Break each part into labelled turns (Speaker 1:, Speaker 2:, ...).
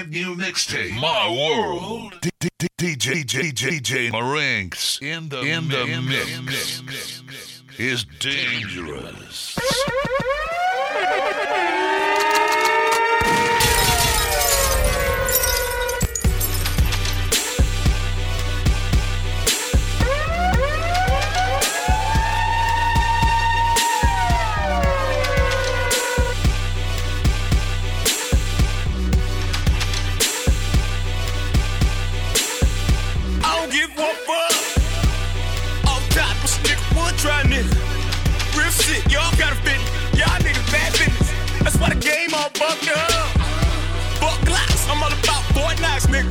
Speaker 1: brand new mixtape. My world. DJ DJ Marinx in the in the mix is dangerous.
Speaker 2: buck up. Buck glass. I'm all about four knocks, nigga.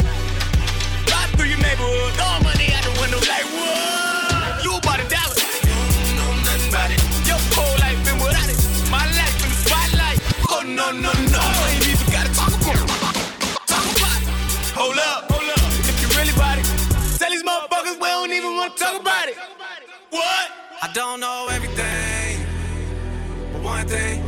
Speaker 2: Ride through your neighborhood, throw money out the window like what? You about a dollar. You don't know nothing about it. Your whole life been without it. My life in the spotlight. Oh, no, no, no. I ain't even gotta talk about it. Talk about it. Hold up, hold up. If you really about it, tell these motherfuckers we don't even wanna talk about it. What? I don't know everything, but one thing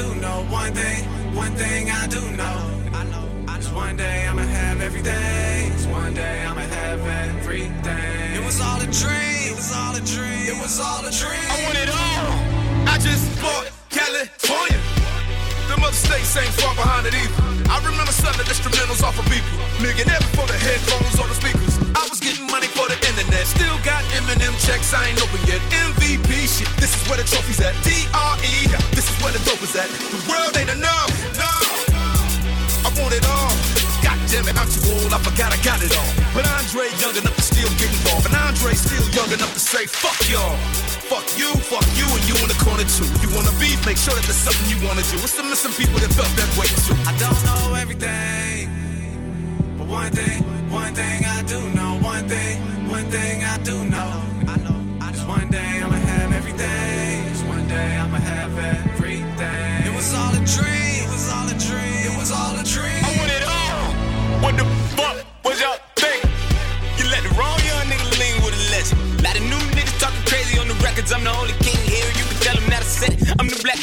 Speaker 2: do know one thing, one thing I do know. I know, I know. one day I'ma have everything. It's one day I'ma have everything. It was all a
Speaker 3: dream. It was all a dream. It was all a dream. I want it all. I just bought California. Them other states ain't far behind it either. I remember selling instrumentals off of people. Millionaire for the headphones or the speakers. I was getting money for the internet. Still got Eminem checks I ain't open yet. MVP shit, this is where the trophies at. DRE, this is where the dope is at. The world ain't enough, no. I want it all. God damn it, I'm too old, I
Speaker 4: forgot I got it all. But Andre young enough to still get involved. And Andre still young enough to say, fuck y'all. Fuck you, fuck you, and you in the corner too. You wanna beef, make sure that there's something you wanna do. It's the missing people that felt that way too. I don't know everything, but one thing, one thing I do know. Thing I do now.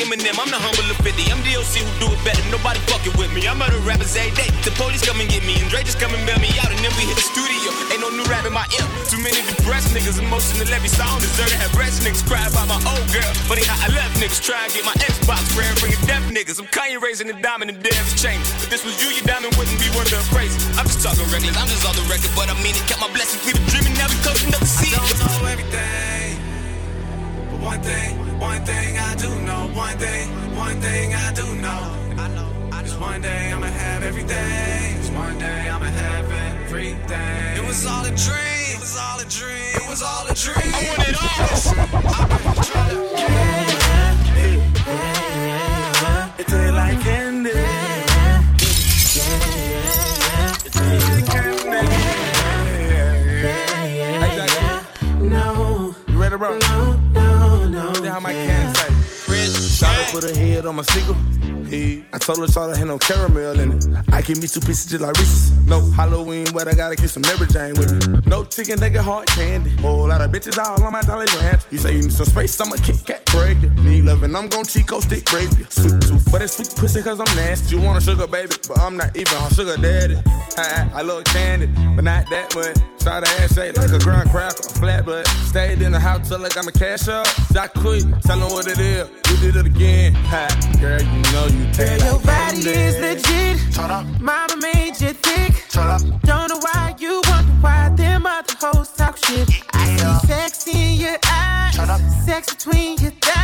Speaker 4: Eminem, I'm the humble of 50. I'm DOC who do it better. Nobody fucking with me. I murder rappers every day. The police come and get me, and Dre just come and bail me out, and then we hit the studio. Ain't no new rap in my imp. Too many depressed
Speaker 5: niggas, emotional every song. Deserve to have rest niggas cry about my old girl. Funny how I left niggas. Try and get my Xbox rare, bring a deaf niggas. I'm Kanye raising the diamond and Dev's chain. If this was you, your diamond wouldn't be worth the crazy. I'm just talking reckless. I'm just on the record, but I mean it. Kept my blessings, we been dreaming, now we coaching up the sea. I don't know everything. One thing, one thing I do know. One thing, one thing I do know. It's one day I'ma have everything. It's one day I'ma have everything. It was all a dream. It was all a dream. It was all a dream. I want it all. I've been trying to get it. It's a like candy. It's a candy. No. You ready to roll? No. I can't say put a head on my single. I told her thought I had no caramel in it. I give me two pieces just like Reese's. No Halloween but I gotta get some Mary Jane with me. No chicken, nigga, hard candy. Whole lot of bitches all on my dolly ranch. You say you need some space, I'ma kick cat pregnant. Need loving, I'm gon' Chick-O-Stick crazy. Sweet tooth for sweet pussy, cause I'm nasty. You want a sugar baby, but I'm not even on sugar daddy.
Speaker 6: I, I, I but not that much. Shot a ass like a ground cracker, flat butt. Stayed in the house till like I'm a cash up. Shot quick, tell them what it is. We did it again in. Ha, girl, you know you Girl, your body is legit. Turn up. Mama made you thick. Turn up. Don't know why you wonder why them other hoes talk shit. Yeah. I see sex in your eyes. Turn up. Sex between your thighs.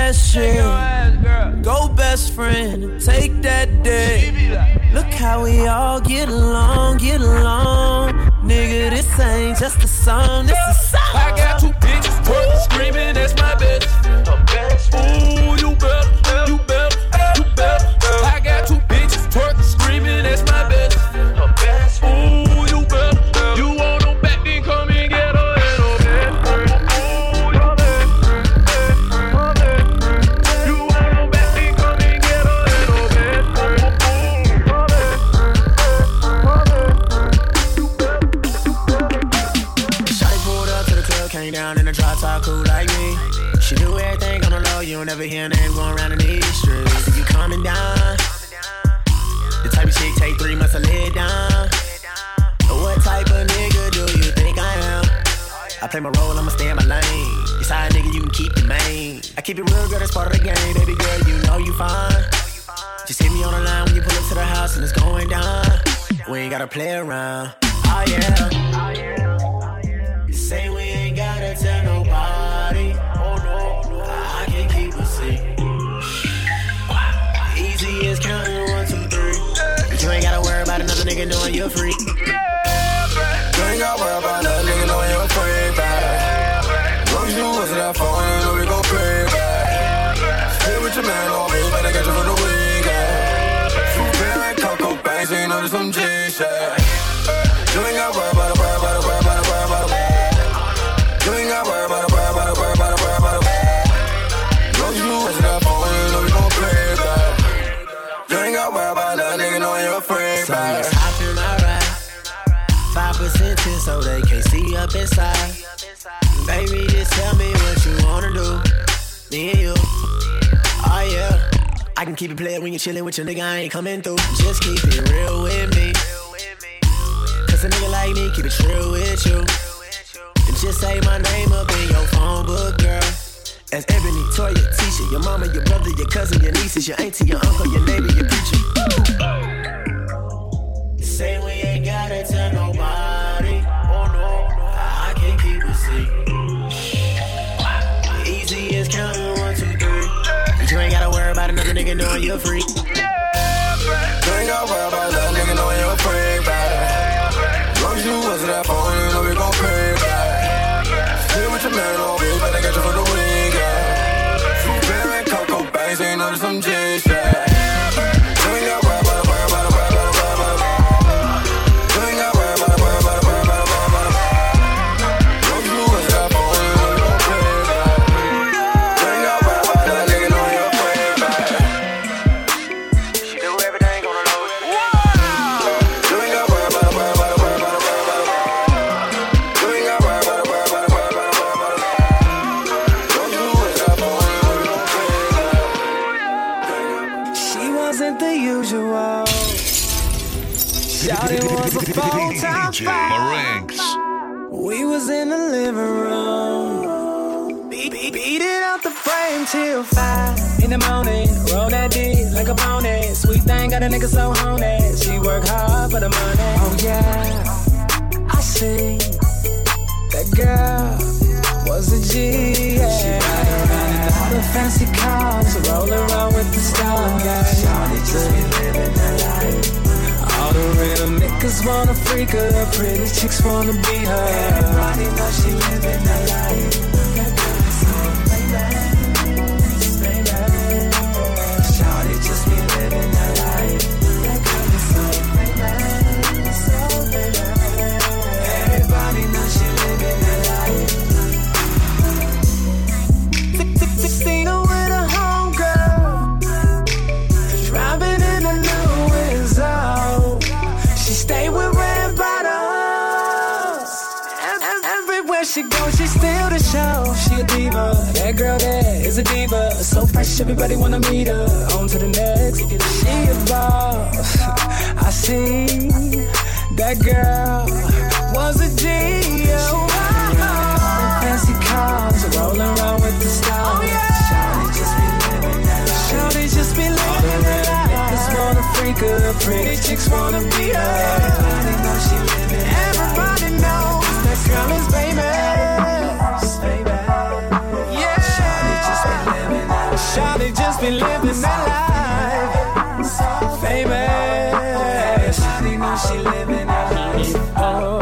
Speaker 6: ass. Go best friend take that day. Look how we all get along, get along. Nigga, this ain't just a song, this is song.
Speaker 5: I got two bitches, one screaming, that's my bitch. Ooh.
Speaker 6: gotta play around. Oh yeah. Oh, yeah. Oh, yeah. Say we ain't gotta tell nobody. Oh no, no. I can keep a secret. Easy as counting one, two, three. You ain't gotta worry about another nigga knowing you're free.
Speaker 7: Yeah. order some G-Shit. You ain't got worry about a worry about a worry about a worry about a worry. You ain't got worry about a worry about a worry about a worry about a worry. Long as you answer that phone, you know we gon' play back. You ain't
Speaker 8: got worry about that nigga, know you're a freak back. Hop in my ride, five percent so they can't see up inside. Keep it playing when you're chilling with your nigga. I ain't coming through. Just keep it real with me. Cause a nigga like me, keep it real with you. And just say my name up in your phone book, girl. As Ebony, Toya, Tisha, your mama, your brother, your cousin, your nieces, your auntie, your uncle, your neighbor, your preacher. About another nigga knowing you're free.
Speaker 7: You
Speaker 8: Like a pony. Sweet thing got a nigga so horny. She work hard for the money. Oh yeah, I see that girl was a G. Yeah. She ride around in all the fancy cars, roll around with the stars. Shawty just be living that life. All the real niggas wanna freak her, pretty chicks wanna be her. Everybody knows she living that life. She steal the show. She a diva. That girl there is a diva. So fresh, everybody wanna meet her. On to the next. She a boss. I see that girl was a G. Oh, wow. Fancy cars, rolling around with the stars. Oh, yeah. Shawty just be living that life. Shawty just be living that life. Niggas wanna freak her, pretty chicks wanna be her. Everybody knows she living. Everybody knows that girl is famous. Just be living that life. Famous. Everybody she living that life. Oh.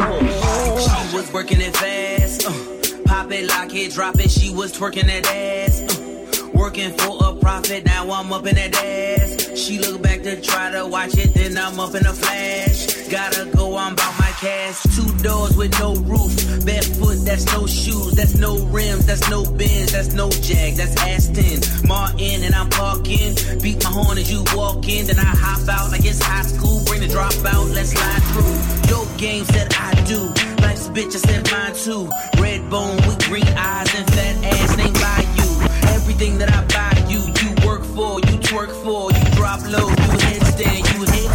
Speaker 9: She was working it fast. Uh, pop it, lock it, drop it. She was twerking that ass. Uh, working for a profit. Now I'm up in that ass. She look back to try to watch it. Then I'm up in a flash. Gotta go about my cash. Two doors with no roof. Barefoot, that's no shoes. That's no rims. That's no bins. That's no jag. That's Aston. Martin and I'm parking. Beat my horn as you walk in. Then I hop out like it's high school. Bring the dropout. Let's slide through. Your games that I do. Life's bitch, I said mine too. Red bone with green eyes and fat ass named by you. Everything that I buy you, you work for, you twerk for, you drop low, you headstand, you head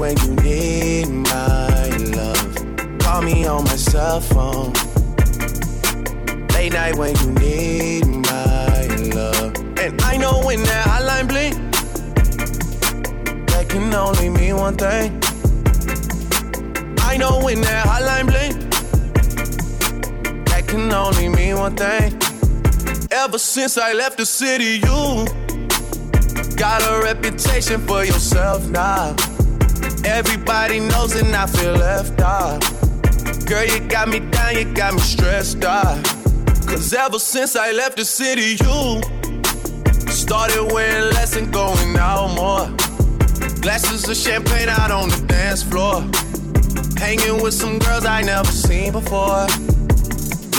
Speaker 7: when you need my love. Call me on my cell phone. Late night when you need my love. And I know when that hotline that can only mean one thing. I know when that hotline that can only mean one thing. Ever since I left the city, you got a reputation for yourself now. Everybody knows and I feel left out.
Speaker 10: Girl, you got me down, you got me stressed out. Cause ever since I left the city, you started wearing less and going out more. Glasses of champagne out on the dance floor. Hanging with some girls I never seen before.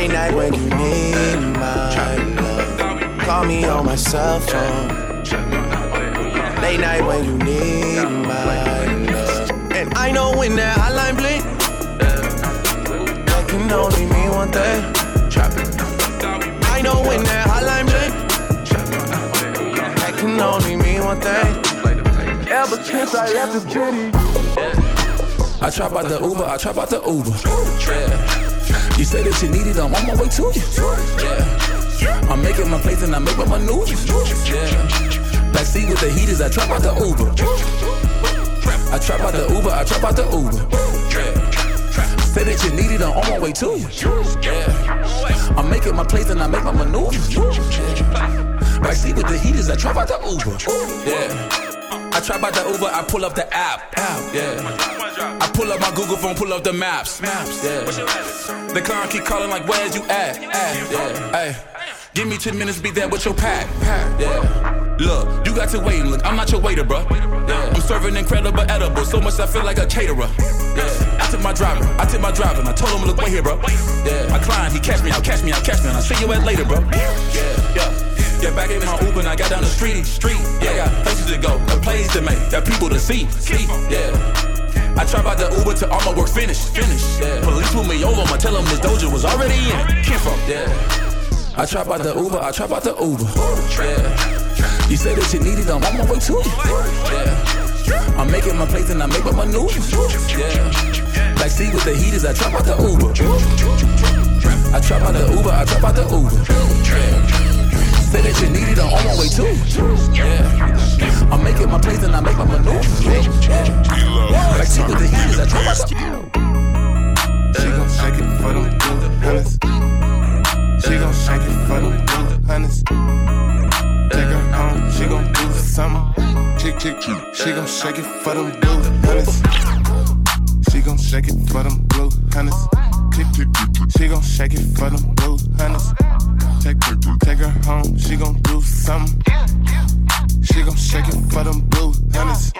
Speaker 10: Late night when you need my love. Call me on my cell phone. Late night when you need my love. And I know when that hotline bling, that can only mean one thing. I know when that hotline bling, that can only mean one thing. Ever since I left the city.
Speaker 11: I trap out the Uber, I trap out the Uber. Yeah. You say that you need it, I'm on my way to you. Yeah. I'm making my place and I make my maneuvers. Yeah. Backseat with the heaters, I trap out the Uber. I trap out the Uber, I trap out the Uber. Yeah. Say that you need it, I'm on my way to you. Yeah. I'm making my place and I make my maneuvers. Yeah. Backseat with the heaters, I trap out the Uber. Yeah. I trap out the Uber, I pull up the app. app yeah. I pull up my Google phone, pull up the maps. maps yeah. The client keep calling like, where's you at? at yeah. Give me 10 minutes, be there with your pack. pack. Yeah. Look, you got to wait. Look, I'm not your waiter, bro. Yeah. I'm serving incredible edible, so much I feel like a caterer. Yeah. I took my driver, I took my driver, and I told him, look, wait here, bro. Yeah. My client, he catch me out, catch me out, catch me out. I'll see you at later, bro. Yeah. Yeah. Yeah, back in my Uber and I got down the street, street. Yeah, I got places to go, place to make, got people to see, see. Yeah. I trap out the Uber till all my work finished, finished. Yeah. Police pull me over, I'ma tell them this doja was already in it. Kinfolk, yeah. I trap out the Uber, I trap out the Uber. Yeah. You say that you need it, I'm on my way to you. Yeah. I'm making my place and I make my maneuvers. Yeah. Like see with the heaters, I trap out the Uber. I trap out the Uber, I trap out the Uber. Yeah. Say that you need it, I'm on my way too. Yeah. I'm making my plays and I make my maneuvers. Yeah. Like see with the heaters, I out
Speaker 12: She gon' shake it for them good hunters. She gon' shake it for them good hunters. Take her home, she gon' do something. Chick, chick, she gon' shake it for them blue hunters. She gon' shake it for them blue hunters. She gon' shake it for them blue hunters. Take her, take her home, she gon' do something. She gon' shake it for them blue hunters.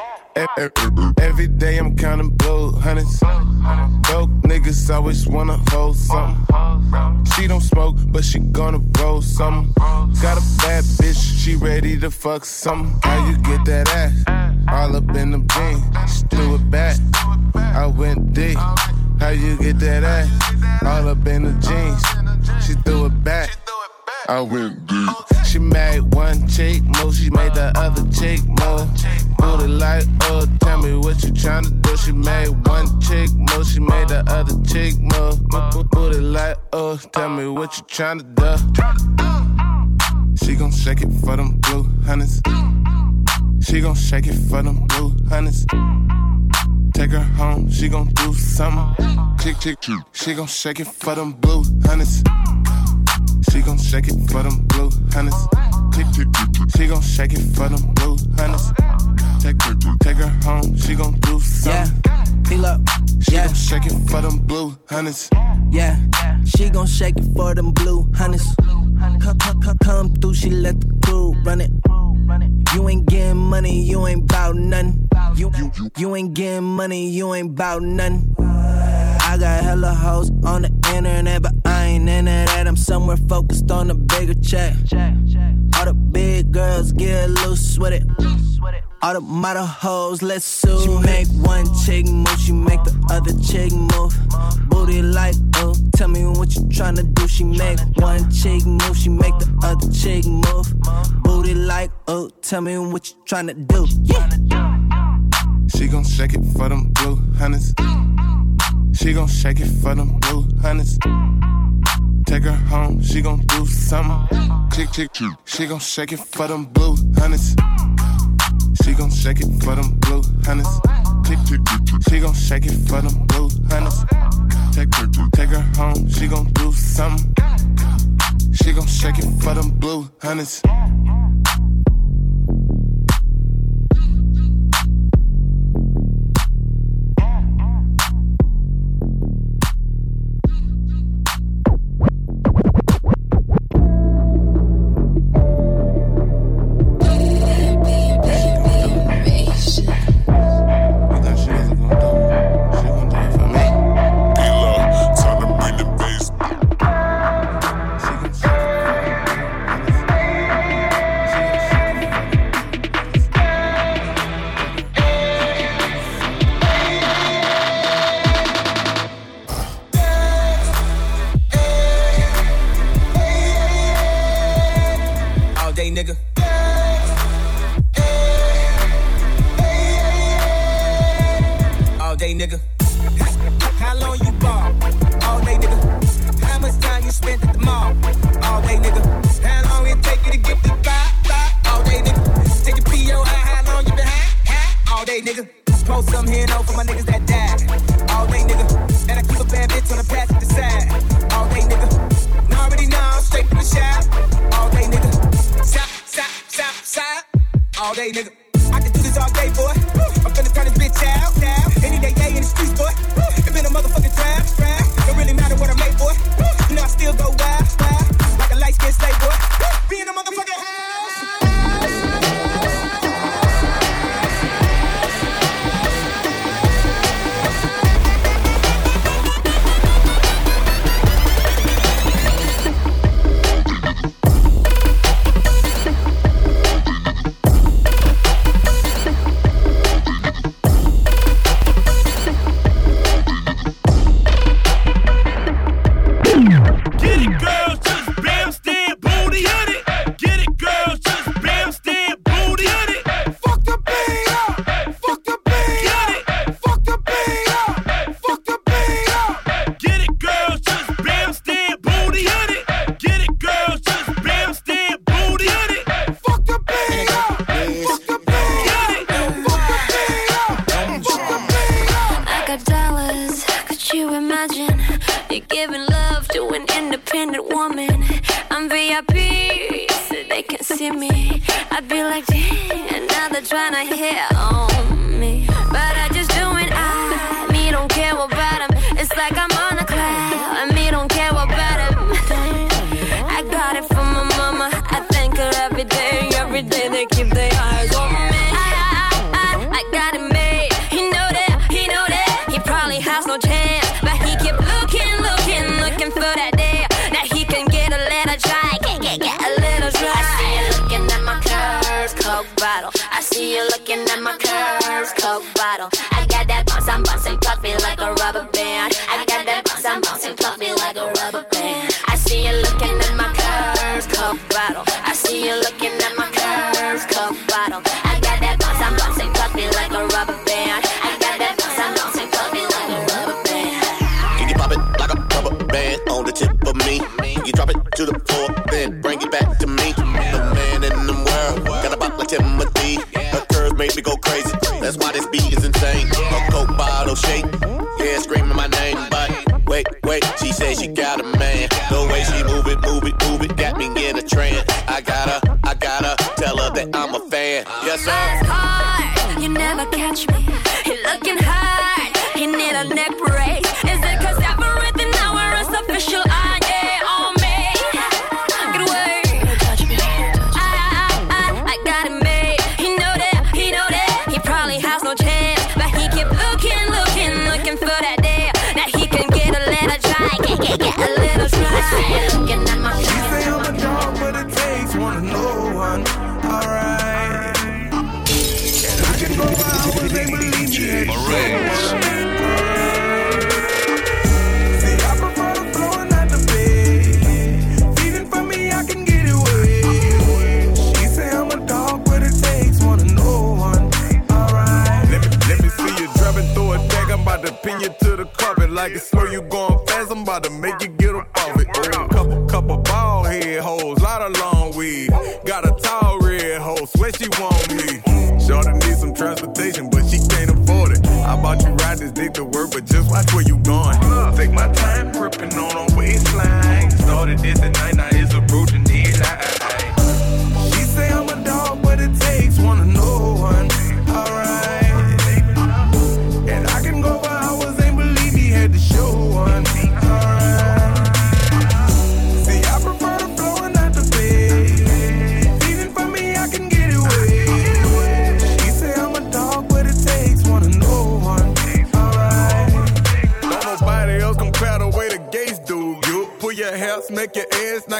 Speaker 12: Every day I'm counting blue hundreds. Broke niggas always wanna hold something. She don't smoke, but she gonna roll something. Got a bad bitch, she ready to fuck something. How you get that ass? All up in the jeans, she threw it back. I went deep. How you get that ass? All up in the jeans, she threw it back. I went deep. She made one chick move, she made the other chick move. Booty like, oh, tell me what you tryna do. She made one chick move, she made the other chick move. Booty like, oh, tell me what you tryna do. She gon' shake it for them blue hunnids. She gon' shake it for them blue hunnids. Take her home, she gon' do something. Chick, chick, chick. She gon' shake it for them blue hunnids. She gon' shake it for them blue hunnids. Chick, chick, chick. She gon' shake it for them blue hunnids. Take her, take her home, she gon' do something.
Speaker 13: Yeah, up.
Speaker 12: She
Speaker 13: yeah.
Speaker 12: gon' shake it for them blue hunnids.
Speaker 13: Yeah, she gon' shake it for them blue hunnids. Come, come, come, come through, she let the crew run it. You ain't getting money, you ain't bout nothing. You, you, you ain't getting money, you ain't bout nothing. I got hella hoes on the internet, but I ain't into that. I'm somewhere focused on a bigger check. All the big girls get loose with it. All the model hoes, let's sue. She make one chick move, she make the other chick move. Booty like, oh, tell me what you tryna do. She make one chick move, she make the other chick move. Booty like, oh, tell me what you tryna do. Yeah.
Speaker 12: She gon' shake it for them blue hunnids. She gon' shake it for them blue hunnids. Take her home, she gon' do something. Chick, chick, chick. She gon' shake it for them blue hunnids. She gon' shake it for them blue hunnids. Chick, chick, chick. She gon' shake it for them blue hunnids. Take her, take her home, she gon' do something. She gon' shake it for them blue hunnids.
Speaker 14: day,
Speaker 15: nigga? How long you ball? All day, nigga. How much time you spent at
Speaker 16: the mall? All day, nigga. How long it
Speaker 15: take you
Speaker 16: to get
Speaker 15: the five. All day, nigga. Take your P.O. How long you
Speaker 16: been high? All day, nigga. Post some here, no, for my niggas bottle. catch me.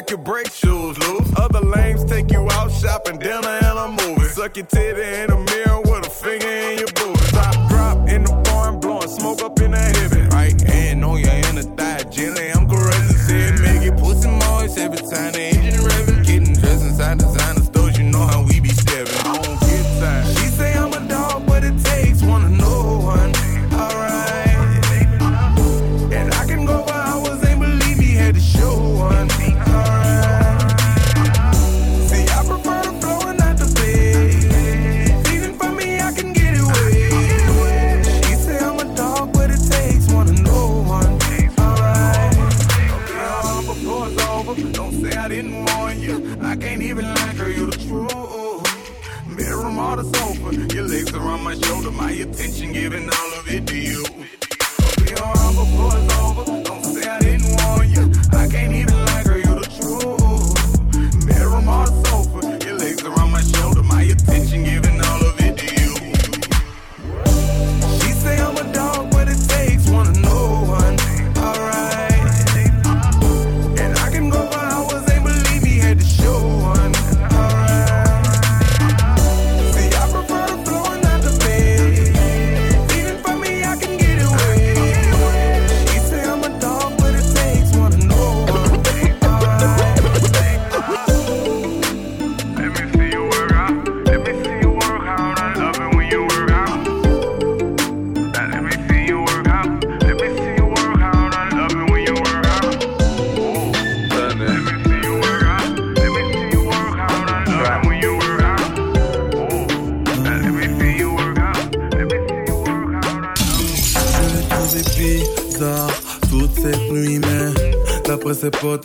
Speaker 16: I
Speaker 17: could break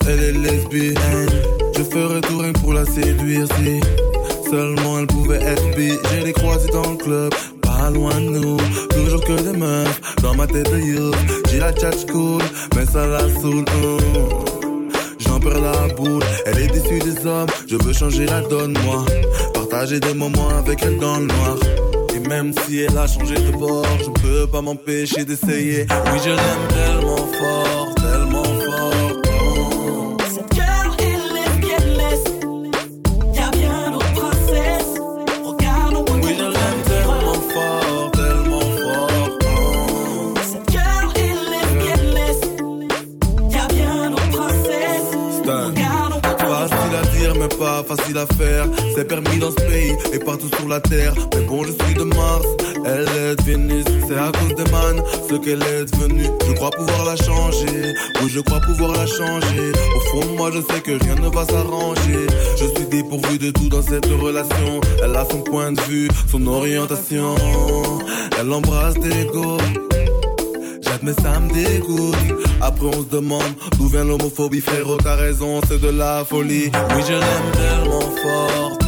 Speaker 17: elle est lesbienne. Je ferai tout rien pour la séduire si seulement elle pouvait être bi. J'ai les croisés dans le club, pas loin de nous. Toujours que des meufs dans ma tête de youth. J'ai la tchatch cool, mais ça la saoule. Hmm. J'en perds la boule, elle est déçue des hommes. Je veux changer la donne, moi. Partager des moments avec elle dans le noir. Et même si elle a changé de bord, je peux pas m'empêcher d'essayer. Oui, je l'aime tellement fort. Mais bon, je suis de Mars, elle est de Vénus. C'est à cause de man ce qu'elle est devenue. Je crois pouvoir la changer, oui, je crois pouvoir la changer. Au fond, moi, je sais que rien ne va s'arranger. Je suis dépourvu de tout dans cette relation. Elle a son point de vue, son orientation. Elle embrasse des go mais ça me dégoûte. Après, on se demande d'où vient l'homophobie, frérot, t'as raison, c'est de la folie. Oui, je l'aime tellement fort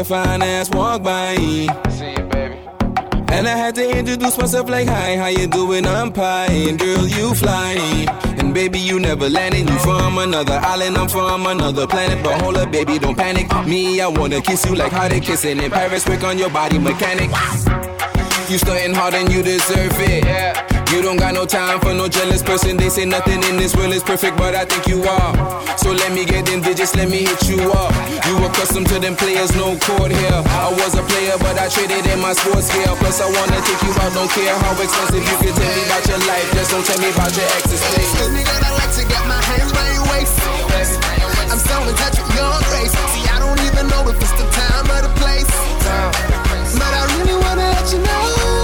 Speaker 7: your fine ass walk by.
Speaker 18: See you, baby.
Speaker 7: And I had to introduce myself like, hi, how you doing? I'm Pine, girl, you fly. And baby, you never landed. You from another island, I'm from another planet. But hold up, baby, don't panic. Me, I wanna kiss you like how they kissing in Paris. Work on your body mechanic. You stunting hard and you deserve it. Yeah. You don't got no time for no jealous person. They say nothing in this world is perfect, but I think you are. So let me get in digits, let me hit you up. You accustomed to them players, no court here. I was a player, but I traded in my sports gear. Plus, I wanna take you out, don't care how expensive you can tell me about your life. Just don't tell me about your exes.
Speaker 6: Excuse me, girl, I like to get my hands by your waist. I'm so in touch with your grace. See, I don't even know if it's the time or the place. But I really wanna let you know.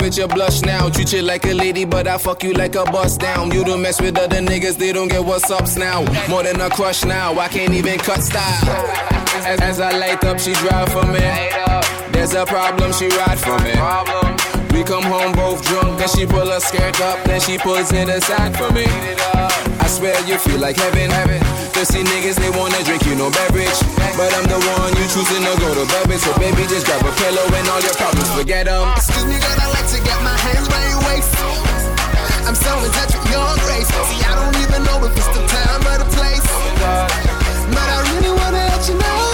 Speaker 7: With your blush now. Treat you like a lady, but I fuck you like a bust down. You don't mess with other niggas, they don't get what's ups now. More than a crush now, I can't even cut style. As, as I light up, she drive for me. There's a problem, she ride for me. We come home both drunk, then she pull her skirt up, then she pulls it aside for me. I swear you feel like heaven, heaven. Thirsty niggas, they wanna drink you no beverage. But I'm the one you choosing to go to bed with. So baby, just grab a pillow and all your problems, forget them.
Speaker 6: Excuse me, girl, hands by your waist. I'm so in touch with your grace. See, I don't even know if it's the time or the place. But I really wanna let you know.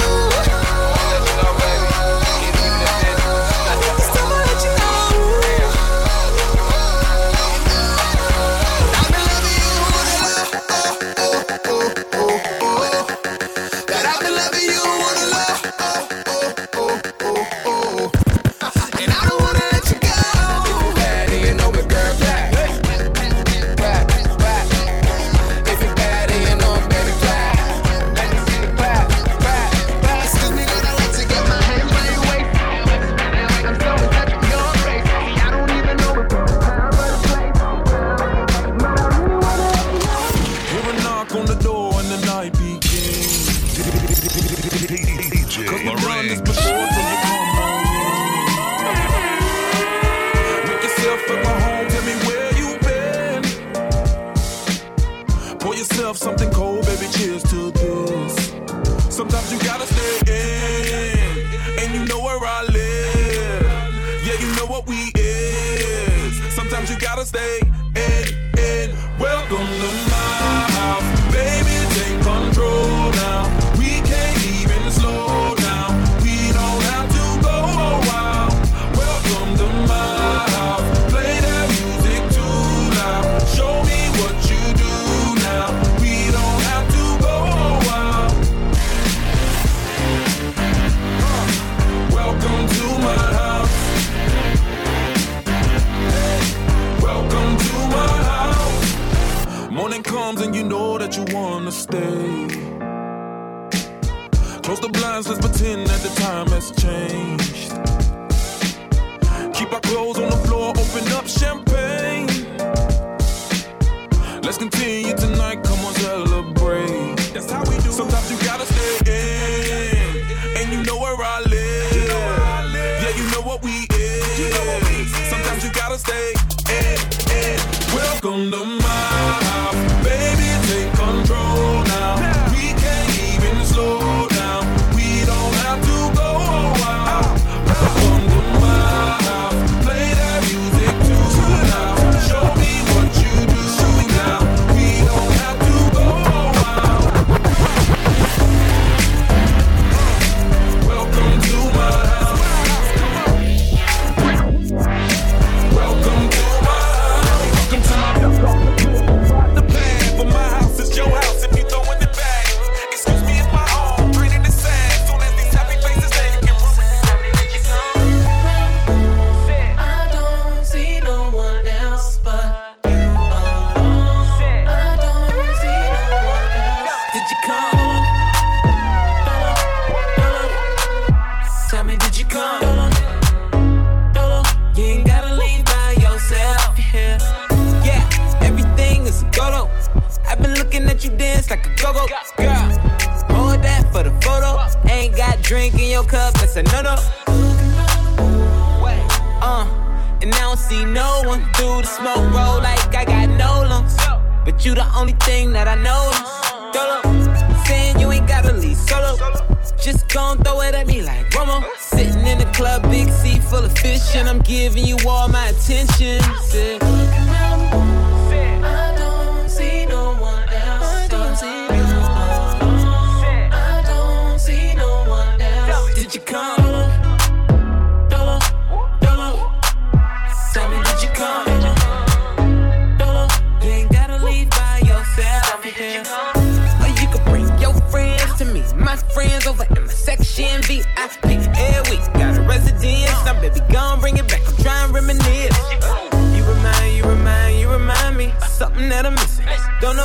Speaker 6: And I'm
Speaker 19: giving you all my attention.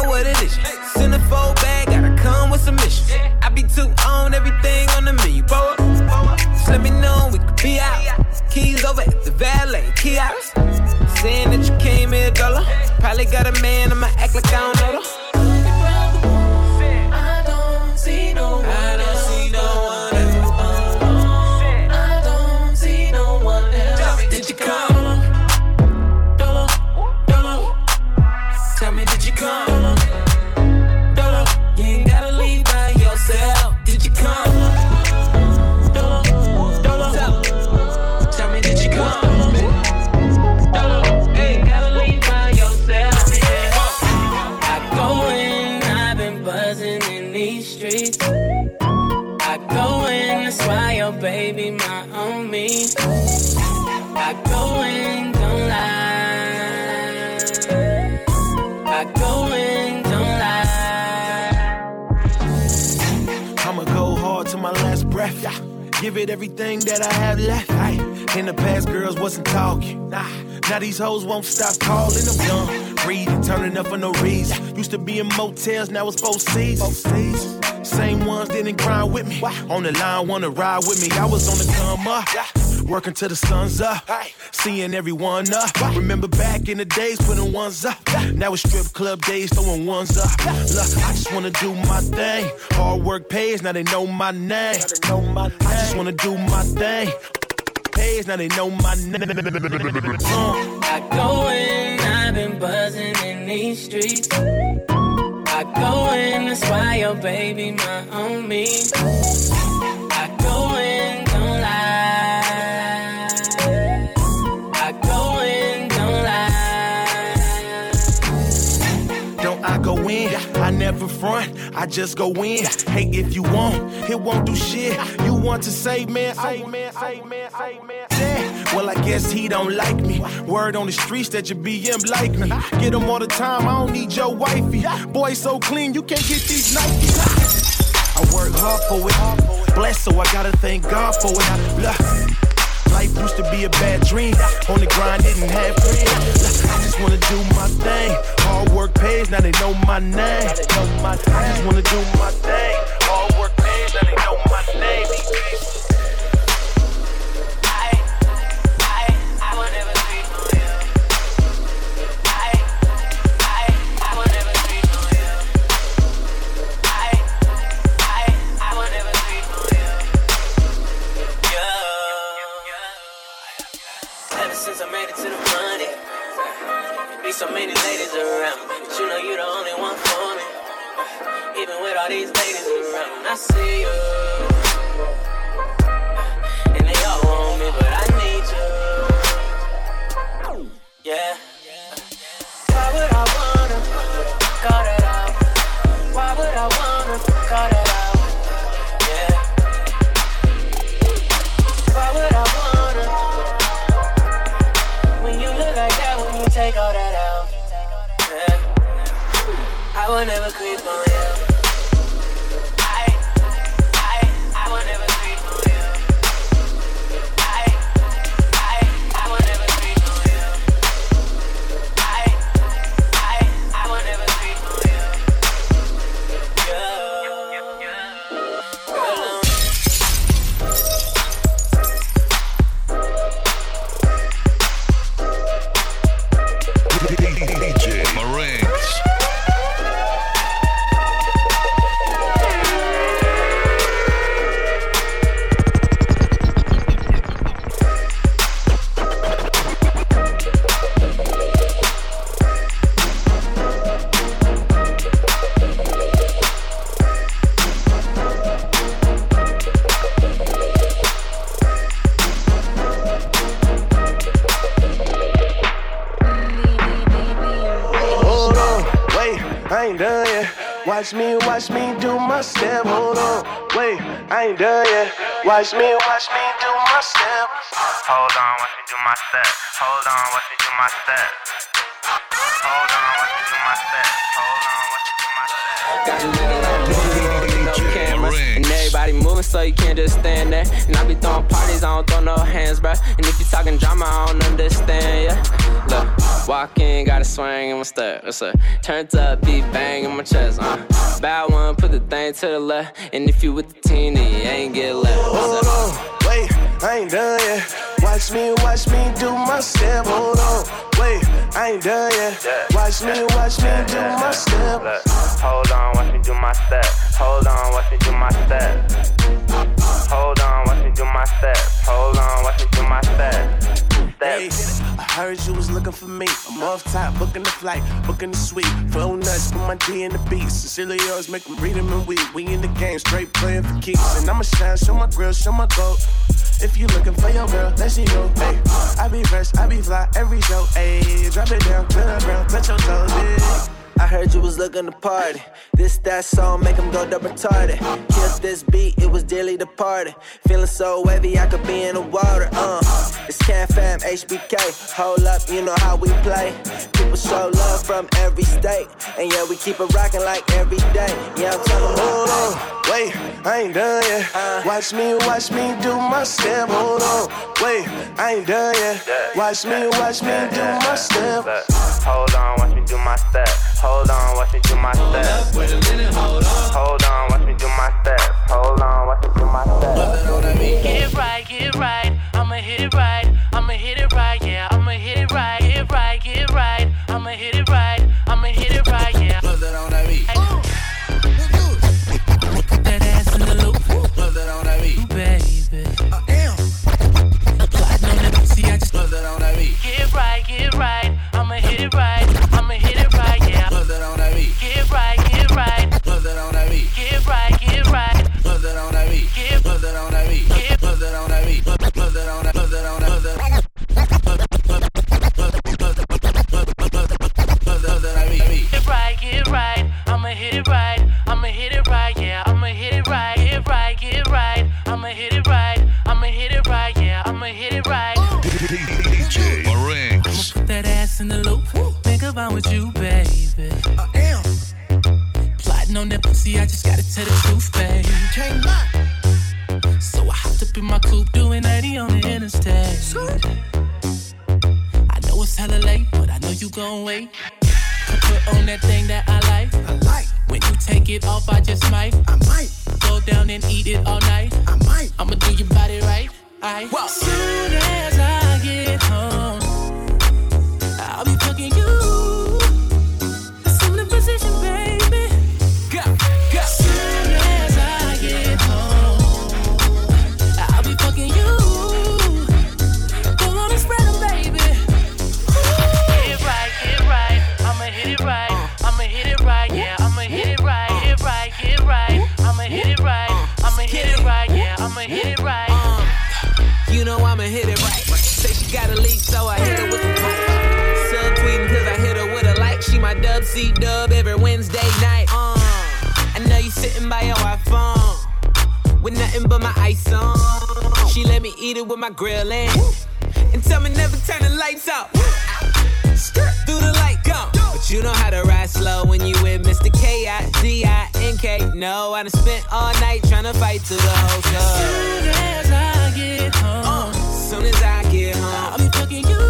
Speaker 19: What it is. Centerfold bag, gotta come with some missions. I be too on everything on the menu. Bow up. Just let me know we could be out. Keys over at the valet kiosk. Saying that you came here, dollar. Probably got a man, I'ma act like I don't know though.
Speaker 20: Everything that I have left. Aye. In the past, girls wasn't talking. Nah. Now these hoes won't stop calling young. Breathing, turning up for no reason. Used to be in motels, now it's four seasons. Same ones didn't grind with me. On the line, wanna ride with me. I was on the come up. Working till the sun's up, seeing everyone up. Remember back in the days putting ones up. Now it's strip club days, throwing ones up. Look, I just wanna do my thing. Hard work pays, now they know my name. I just wanna do my thing. Pays, now they know my name.
Speaker 21: I go in, I've been buzzing in these streets. I go in, that's why your baby my on
Speaker 20: front, I just go in. Hey, if you want, it won't do shit. You want to say, man, say, man, say, man, say, man. Well, I guess he don't like me. Word on the streets that your BM like me. Get him all the time, I don't need your wifey. Boy, so clean, you can't get these Nikes. I work hard for it. Blessed, so I gotta thank God for it. Look. Life used to be a bad dream. On the grind, didn't have friends. I just wanna do my thing. Hard work pays, now they know my name. I just wanna do my thing. Hard work pays, now they know my name.
Speaker 21: So many ladies around, but you know you're the only one for me. Even with all these ladies around, I see you, and they all want me, but I need you. Yeah. Why would I wanna it? Why would I wanna it? Yeah. Why would I wanna? When you look like that, when you take all that will never creep on you.
Speaker 10: Step. Hold on, wait, I ain't done yet. Watch me, watch me do my step.
Speaker 22: Hold on, watch me do my step. Hold on, watch me do my step. Hold on, watch me do my step. Hold on, watch me do my step.
Speaker 19: Got a little like. And everybody moving, so you can't just stand there. And I be throwing parties, I don't throw no hands, bruh. And if you talking drama, I don't understand, yeah. Look, walk in, got a swing in my step. What's up? Turns up, beat bang in my chest, uh. Bad one, put the thing to the left. And if you with the team, then you ain't get left.
Speaker 10: Hold on, wait, I ain't done yet. Watch me, watch me do my step. Hold on, wait, I ain't done yet. Watch me, watch me do my step.
Speaker 22: Look, hold on, watch me do my step. Hold on, watch me do my step. Hold on, watch me do my step. Hold on, watch me do my step.
Speaker 10: Hey, I heard you was looking for me. I'm off top, booking the flight, booking the suite. Flow nuts, put my D in the beat. Sincerely yours, make them read them and weep. We in the game, straight playing for keeps. And I'ma shine, show my grill, show my gold. If you looking for your girl, she go. Hey, I be fresh, I be fly every show. Hey, drop it down to the ground, touch your toes. Yeah.
Speaker 23: I heard you was looking to party. This, that song, make him go double retarded. Killed this beat, it was dearly departed. Feeling so wavy, I could be in the water. Uh, it's Can Fam, HBK. Hold up, you know how we play. People show love from every state. And yeah, we keep it rocking like every day. Yeah, I'm telling
Speaker 10: Hold on, wait, I ain't done yet. Watch me, watch me do my step. Hold on, wait, I ain't done yet. Watch me, watch me do my step.
Speaker 22: Look, hold on, watch me do my step. Hold on, watch me do my step.
Speaker 6: Wait a minute, hold on.
Speaker 22: Hold on, watch me do my step. Hold on, watch me do my step.
Speaker 24: Get right, get right. I'ma hit it right. I'ma hit it right, yeah. I'ma hit it right. Get right, get right. I'ma hit it right. I'ma hit it right, yeah.
Speaker 6: Love that on that beat.
Speaker 24: Put that ass in the loop,
Speaker 6: Love that on that beat.
Speaker 24: baby.
Speaker 6: Damn.
Speaker 24: Plotting on that see, I just
Speaker 6: Love that on that beat.
Speaker 24: get right, get right. I'ma hit it right. I'ma hit it right, yeah.
Speaker 6: Love that on that beat.
Speaker 24: Get right, get right.
Speaker 6: Love that on that beat.
Speaker 24: Get right, get right.
Speaker 6: Love that on that beat.
Speaker 24: Get
Speaker 6: Love that on that beat. Love that on that beat. Love that on that. Love that on that. Love that. Love that beat.
Speaker 24: Get right, get right. I'ma hit it right. I'ma hit it right, yeah. I'ma hit it right. Get right, get right. I'ma hit it right. I'ma hit it right, yeah. I'ma hit it right.
Speaker 1: DJ Marinks.
Speaker 24: Put that ass in the loop. Think about with you, baby.
Speaker 6: Damn.
Speaker 24: Plotting on that pussy, I just gotta tell the truth, babe.
Speaker 6: Can't lie.
Speaker 24: So I hopped up in my coupe, doing 80 on the interstate. I know it's hella late, but I know you gon' wait. Put on that thing that I like.
Speaker 6: I like.
Speaker 24: When you take it off, I just might
Speaker 6: I might.
Speaker 24: go down and eat it all night.
Speaker 6: I might.
Speaker 24: I'ma do your body right. I soon
Speaker 19: got a leak, so I hit her with the pipe. Subtweeting cause I hit her with a like. She my dub C dub every Wednesday night. Uh, I know you sitting by your iPhone with nothing but my ice on. She let me eat it with my grill in. And tell me never turn the lights out. Through the light go. But you know how to ride slow when you with Mr. K-I-D-I-N-K. No, I done spent all night trying to fight to the whole club.
Speaker 24: Soon as I get home,
Speaker 19: Soon as I get home,
Speaker 24: I'll be fucking you.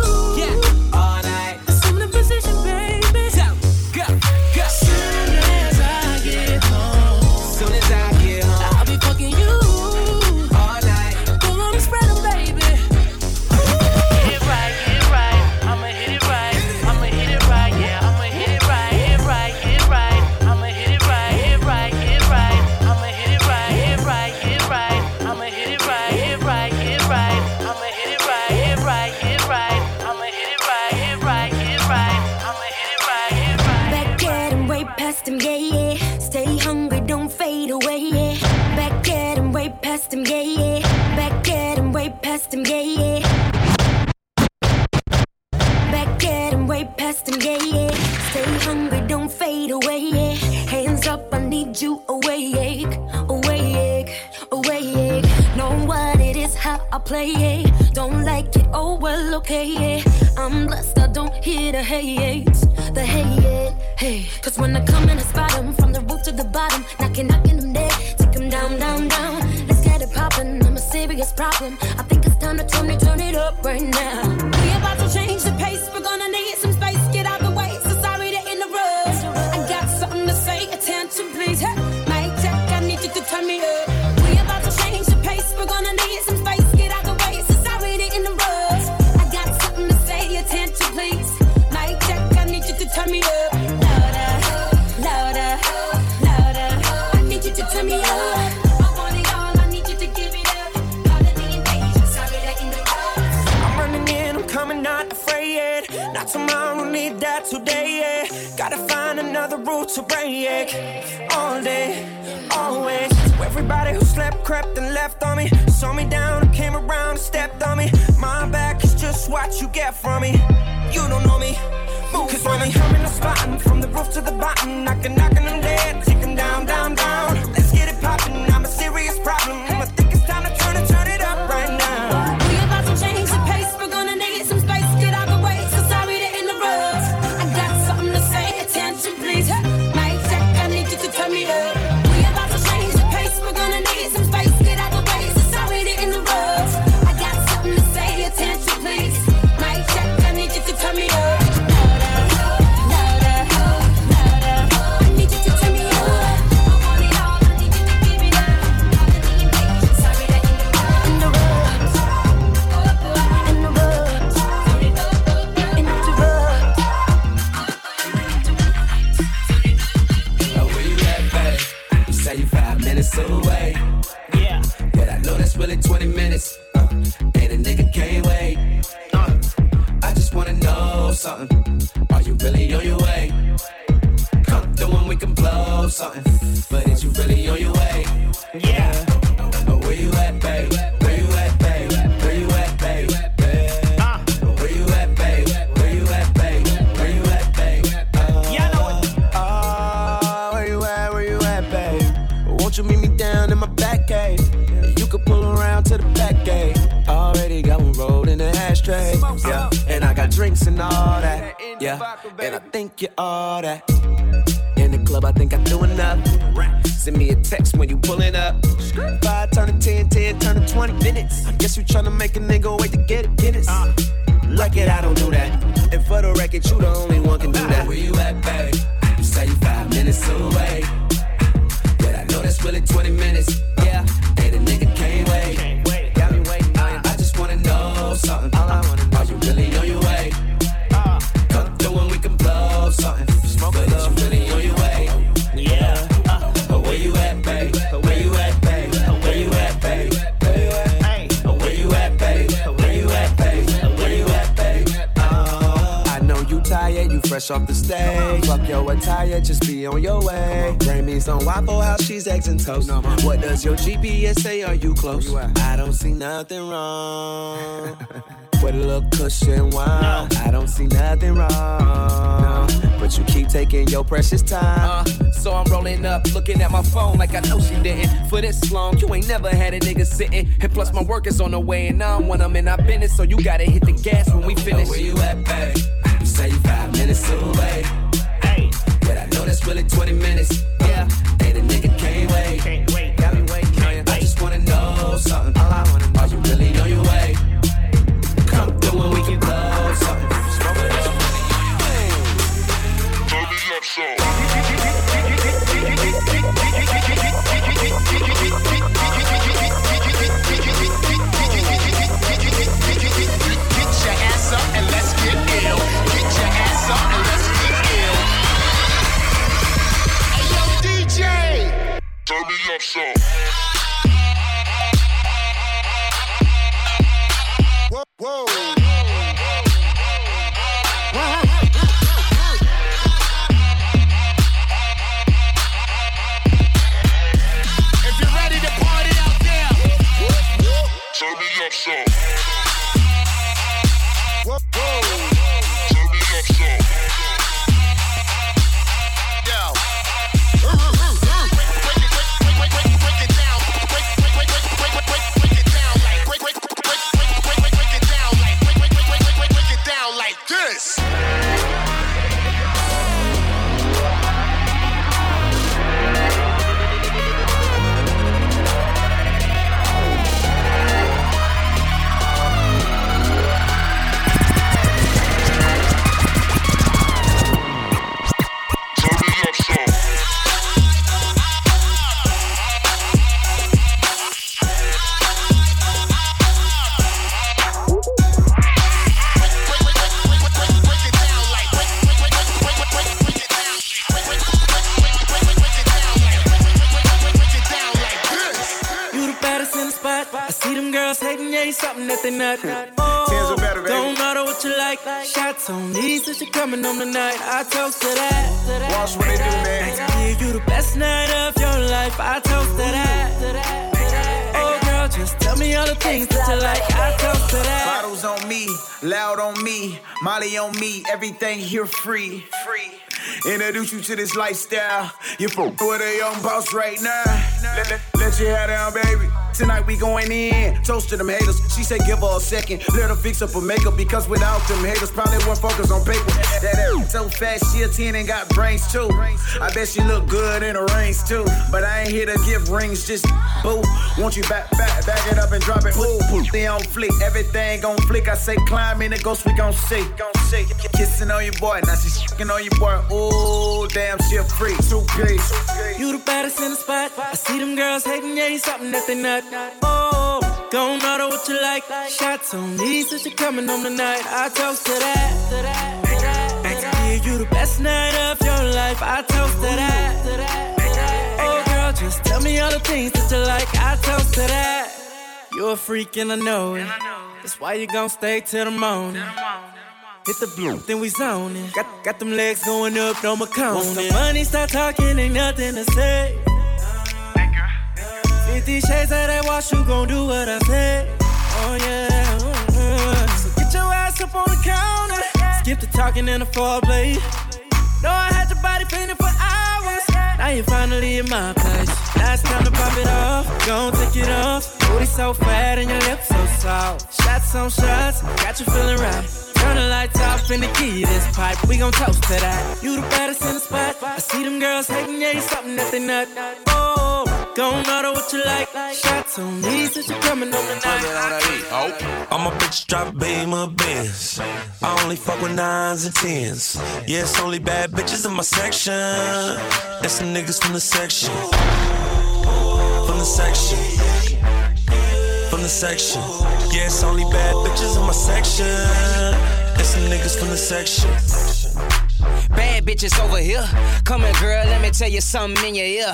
Speaker 24: Play. Don't like it, oh well, okay. I'm blessed, I don't hear the hate, the hate. Hey, cause when I come in, I spot 'em from the roof to the bottom. Knocking, knocking them dead. Take 'em down, down, down. Let's get it poppin'. I'm a serious problem. I think it's time to turn it, turn it up right now. We about to change the pace. We're gonna need some space.
Speaker 10: Route to break. All day, always. To everybody who slept, crept, and left on me. Saw me down, came around stepped on me. My back is just what you get from me. You don't know me. Move Cause when I'm coming, I'm spotting from the roof to the bottom. Knocking, knocking them dead.
Speaker 24: Something.
Speaker 25: But is you really on your way? Yeah. Where you at, babe? Where you at, babe? Where you at, babe? Uh, where you at, babe? Where you at, babe? Where you at, babe?
Speaker 10: Yeah, I know it. Oh, where you at, where you at, babe? Won't you meet me down in my back cave? You could pull around to the back gate. Already got one rolled in the ashtray. Yeah, and I got drinks and all that. Yeah, and I think you're all that. Club, I think I do enough. Send me a text when you pulling up. Five turn to 10, 10 turn to 20 minutes. I guess you tryna make a nigga wait to get it, Guinness. Ah. Like it, I don't do that. And for the record, you the only one can do that.
Speaker 25: Where you at, babe? You say you five minutes away. But I know that's really 20 minutes. Yeah, and a nigga can't wait.
Speaker 10: Got me waiting on you.
Speaker 25: I just wanna know something.
Speaker 10: All I wanna fresh off the stage. Fuck your attire, just be on your way. Bring me some Waffle House, she's eggs and toast. What does your GPS say? Are you close? I don't see nothing wrong. With a little cushion wine, I don't see nothing wrong. But you keep taking your precious time.
Speaker 5: Uh, so I'm rolling up, looking at my phone like I know she didn't. For this long, you ain't never had a nigga sitting. And plus, my work is on the way, and I'm when I'm in our business. So you gotta hit the gas when we finish.
Speaker 25: Where you at, babe? You say you five minutes away.
Speaker 5: Hey,
Speaker 25: But I know that's really 20 minutes.
Speaker 5: yeah.
Speaker 25: And a nigga can't wait.
Speaker 5: Can't wait.
Speaker 10: Got me waiting on you.
Speaker 25: I just wanna know something.
Speaker 10: All I wanna know.
Speaker 25: Are you really on your way? Come through and we can blow something.
Speaker 26: Get
Speaker 7: Introduce you to this lifestyle. You fuck with a young boss right now. Let, let, let your hair down, baby. Tonight we going in. Toast to them haters. She said give her a second. Let her fix up her makeup because without them haters, probably won't focus on paper. That so fast, she a 10 and got brains too. I bet she look good in the rings too. But I ain't here to give rings, just boo. Want you back, back, back it up and drop it. Ooh. They on flick, everything on flick. I say climb in the ghost, we gon' see. Gon' see. Kissing on your boy, now she's fucking on your boy. Ooh, damn, she a freak. Two piece.
Speaker 21: You the baddest in the spot. I see them girls hating, yeah, you something that they not. Oh, don't matter what you like. Shots on me since you're coming home tonight. I toast to that. Give you the best night of your life. I toast to that. Oh, girl, just tell me all the things that you like. I toast to that. You're a freak and I know it. That's why you gon' stay till the morning. Hit the blue, then we zoning. Got, got them legs going up, no McCone. Once the money start talking, ain't nothing to say. Fifty shades of that wash, you gon' do what I say. Oh yeah. mm-hmm. So get your ass up on the counter. Skip the talking and the foreplay. Know I had your body painted for hours. Now you finally in my place. Now it's time to pop it off. Gon' take it off. Booty so fat and your lips so soft. Shots on shots, got you feeling right. Turn the lights off and the key to this pipe. We gon' toast to that. You the baddest in the spot. I see them girls hating, yeah, you something that they not. Oh, don't matter what you like. Shots on me since you're coming on tonight.
Speaker 27: I'm a bitch drop beam of Benz. I only fuck with nines and tens. Yeah, it's only bad bitches in my section. And some niggas from the section. From the section. From the section. Yeah, it's only bad bitches in my section. And some niggas from the section.
Speaker 28: Bad bitches over here. Come here, girl, let me tell you something in your ear.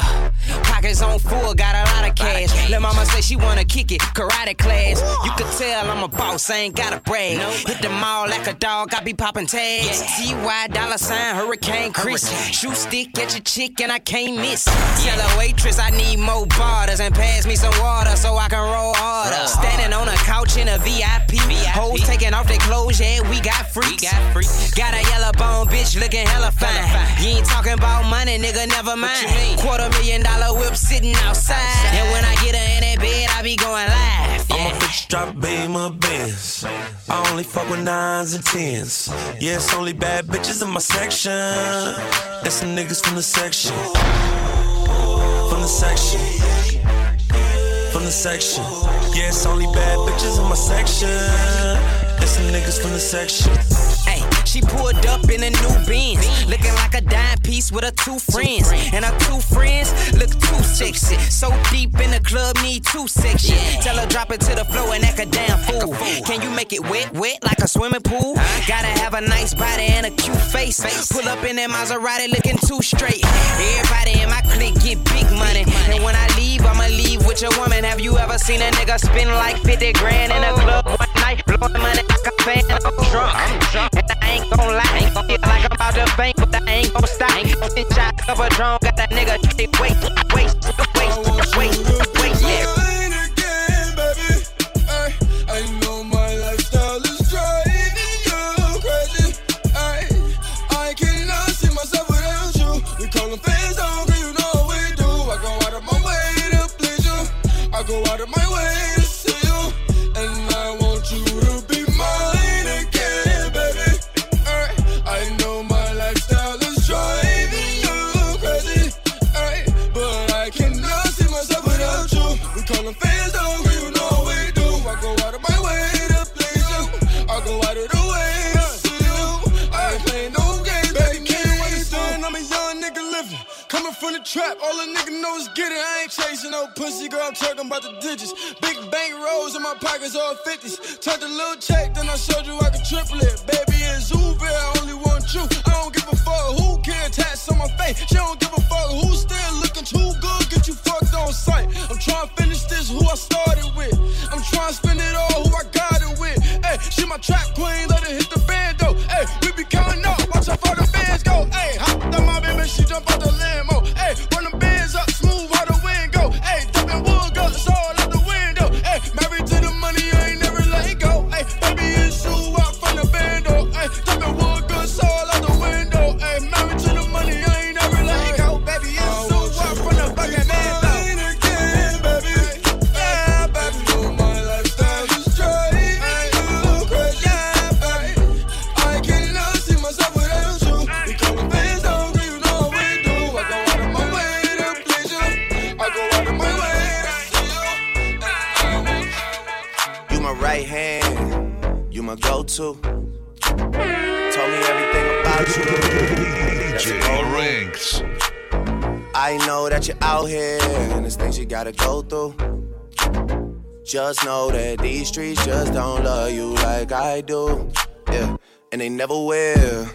Speaker 28: Pockets on full, got a lot of cash. Let mama say she wanna kick it, karate class. You could tell I'm a boss, I ain't gotta brag. Hit the mall like a dog, I be popping tags. Ty Dolla $ign, Hurricane Chris. Shoe stick at your chick and I can't miss. Tell the waitress I need more barters and pass me some water so I can roll harder. Standing on a couch in a VIP. Hoes taking off their clothes, yeah, we got freaks. Got a yellow bone bitch looking hella fine. You ain't talking about money, nigga, never mind. Quarter million dollar whip sitting outside. And when I get her in that bed, I be going live.
Speaker 27: I'm a bitch drop beam of Benz. I only fuck with nines and tens. Yeah, it's only bad bitches in my section. That's some niggas from the section. From the section. From the section. Yeah, it's only bad bitches in my section. That's some niggas from the section.
Speaker 28: She pulled up in a new Benz, looking like a dime piece with her two friends. And her two friends look too sexy. So deep in the club, need two sections. Tell her drop it to the floor and act a damn fool. Can you make it wet, wet like a swimming pool? Gotta have a nice body and a cute face. Pull up in that Maserati looking too straight. Everybody in my clique get big money. And when I leave, I'ma leave with your woman. Have you ever seen a nigga spend like 50 grand in a club one night? Blowing money like a fan. I'm drunk. And I ain't gon' lie, ain't gon' feel like I'm about to bank, but I ain't gon' stop. Ain't gon' send shots of a drone, got that nigga wait, wait, wait, wait, wait, wait, yeah.
Speaker 12: I trap, all a nigga know is get it. I ain't chasing no pussy, girl, I'm talking about the digits. Big bank rolls in my pockets, all 50s. Tucked a little check, then I showed you I could triple it. Baby, it's Uber, I only want you. I don't give a fuck who can tats on my face. She don't give a fuck who's still looking too good, get you fucked on sight. I'm trying to finish this, who I started with. I'm trying to spend it all, who I got it
Speaker 10: with. Hey, she my trap queen,
Speaker 1: let her
Speaker 10: hit the band
Speaker 29: though. Hey, we be counting up, watch out for the fans go. Hey, hopped on my baby, she jump
Speaker 10: you're out here and there's things you gotta go through. Just know that these streets just don't love you like I do. Yeah, and they never will.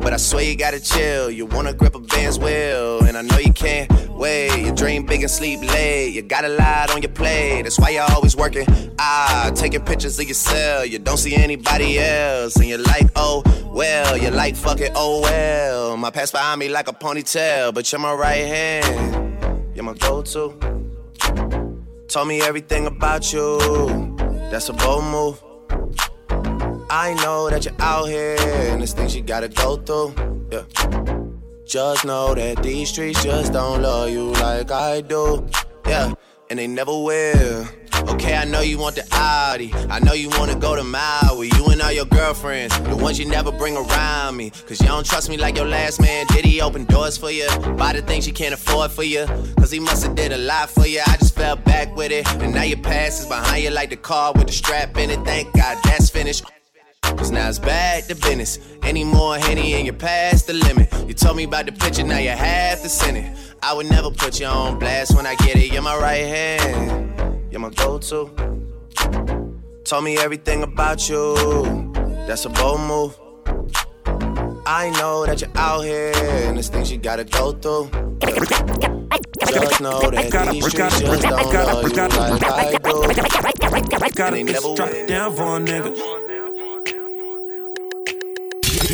Speaker 10: But I swear you gotta chill. You wanna grip a band's wheel, and I know you can't wait. You dream big and sleep late. You got a lot on your plate. That's why you're always working. Ah, taking pictures of yourself. You don't see anybody else, and you're like, oh well. You're like, fuck it, oh well. My past behind me like a ponytail, but you're my right hand. You're my go-to. Told me everything about you. That's a bold move. I know that you're out here and there's things you gotta go through. Yeah. Just know that these streets just don't love you like I do. Yeah, and they never will. Okay, I know you want the Audi. I know you wanna go to Maui. You and all your girlfriends, the ones you never bring around me. Cause you don't trust me like your last man. Did he open doors for you? Buy the things you can't afford for you? Cause he must've did a lot for you. I just fell back with it. And now your past is behind you like the car with the strap in it. Thank God that's finished. Cause now it's back to business. Any more Henny and you're past the limit. You told me about the picture, now you have to send it. I would never put you on blast when I get it. You're my right hand, you're my go to. Told me everything about you. That's a bold move. I know that you're out here and there's things you gotta go through. Just know that these streets just don't love you like I do.
Speaker 27: Gotta
Speaker 10: And they never
Speaker 27: drop down for a nigga.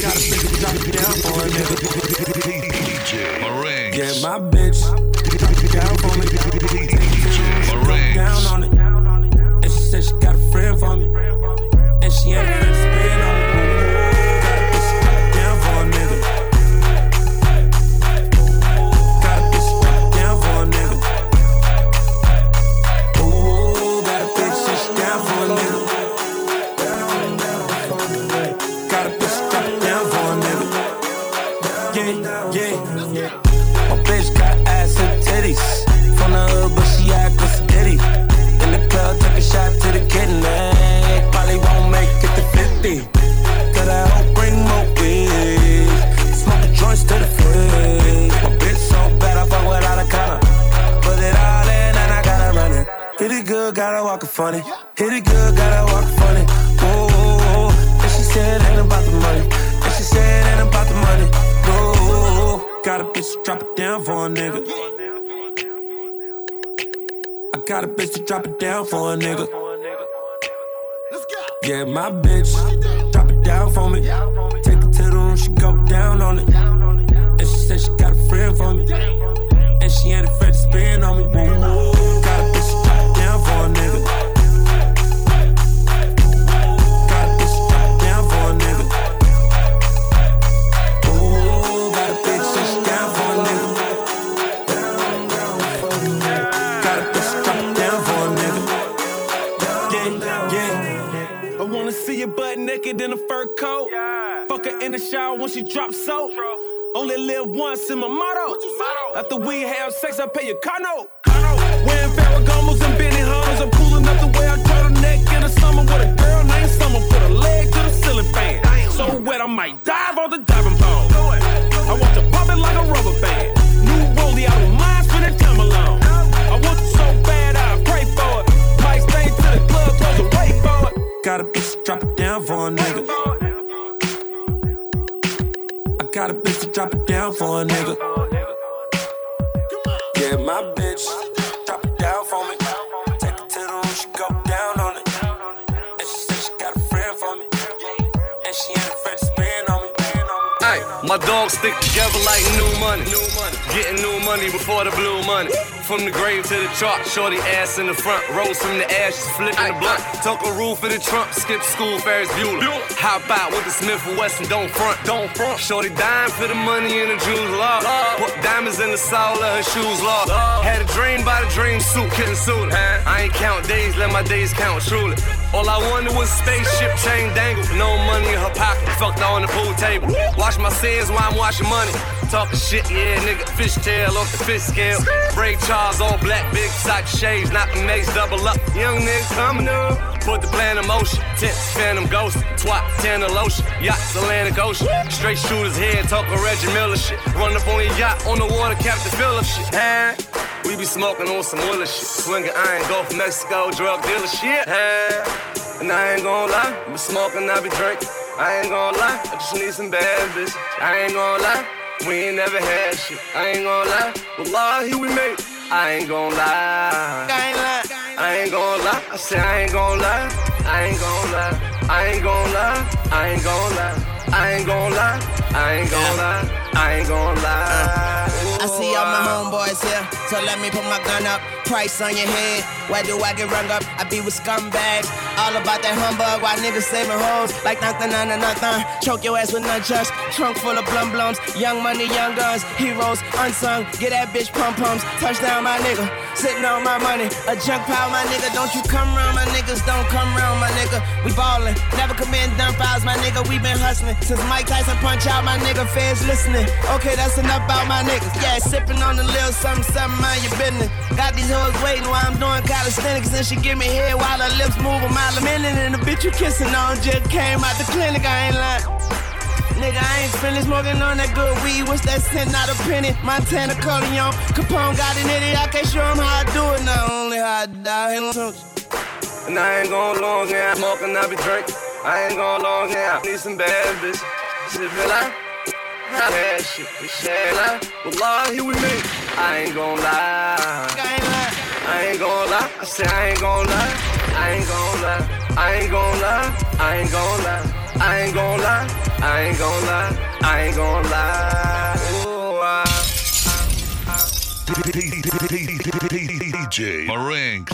Speaker 27: Gotta bitch drop down for a nigga.
Speaker 1: DJ Marinx.
Speaker 27: Yeah, my bitch drop it down for me. Down on it. And she said she got a friend for me. And she ain't a friend to spin on me. Walk funny. Hit it good, gotta walk funny. Whoa, whoa, whoa. And she said ain't about the money. And she said ain't about the money. No, got a bitch to drop it down for a nigga. I got a bitch to drop it down for a nigga. Yeah, my bitch, drop it down for me. Take it to the room, she go down on it. And she said she got a friend for me.
Speaker 16: The shower when she drops soap. Only live once in my motto. After we have sex, I pay your car note. Wearing Ferragamos and Benny Hummers. I'm cool enough the way I turtleneck in the summer with a girl named Summer. Put a leg to the ceiling fan. So wet, I might dive on the diving board. I want to pop it like a rubber band.
Speaker 27: Got a bitch to drop it down for a nigga. Yeah, my bitch,
Speaker 6: dogs stick together like new money. New money. Getting new money before the blue money. From the grave to the chart, shorty ass in the front. Rose from the ashes, flipping the blunt. Took a roof for the Trump, skip school, Ferris Bueller. Hop out with the Smith and Wesson, don't front, don't front. Shorty dying for the money and the jewels, love. Put diamonds in the sole of her shoes, love. Had a dream by the dream suit, couldn't suit it. I ain't count days, let my days count truly. All I wanted was spaceship chain dangle. No money in her pocket, fucked on the pool table. Wash my sins while I'm washing money. Talking shit, yeah, nigga. Fishtail off the fish scale. Ray Charles, all black, big sock shades, not the mace, double up. Young nigga coming up. put the plan in motion. Tense, phantom ghost, twat, tanner lotion, yachts, Atlantic Ocean. Straight shooters head, talking Reggie Miller shit. Run up on your yacht, on the water, Captain Phillips shit. Huh? We be smoking on some Willer shit. Swinging iron, Gulf Mexico, drug dealer shit. Huh? And I ain't gonna lie, I be smoking, I be drinking. I ain't gonna lie, I just need some bad bitch. I ain't gonna lie, we ain't never had shit. I ain't gonna lie, wallahi we made. I ain't gonna lie. I ain't lie. I ain't gonna lie. I say I ain't gonna lie. I ain't gonna lie. I ain't gonna lie. I ain't gonna lie. I ain't gonna lie. I ain't gonna lie. I ain't gonna lie.
Speaker 23: I see all my homeboys here, so let me put my gun up. Price on your head, where do I get rung up? I be with scumbags, all about that humbug. While niggas saving hoes like nothing, nothing, nothing. Choke your ass with just. Trunk full of blum blums, young money, young guns, heroes unsung. Get that bitch pum pums, touchdown my nigga. Sitting on my money, a junk pile my nigga. Don't you come round my niggas, don't come round my nigga. We ballin', never committing dumb files, my nigga. We been hustling since Mike Tyson punch out my nigga. Feds listening. Okay, that's enough about my niggas. Yeah, sipping on a little something, something, mind your business. Got these hoes waiting while I'm doing calisthenics, and she give me head while her lips move a mile a minute. And the bitch you kissing on just came out the clinic. I ain't lying. Nigga, I ain't finished smoking on that good weed. What's that cent, not a penny? Montana Corleone. Capone got an idiot. I can't show him how I do it. Not only how I die.
Speaker 6: And I ain't going long here. Smoking, I be drinking. I ain't going long here. Need some bad bitch. Shit, feel like. I had shit. Shit like. Wallahi, we made it. I ain't gon' lie. I ain't gon' lie. I say I ain't gon' lie. I ain't gon' lie. I ain't gon' lie. I ain't gon' lie. I ain't gon' lie. I ain't gon' lie. I ain't gon' lie. Ooh, ah, ah, ah. I.
Speaker 1: DJ Marinks.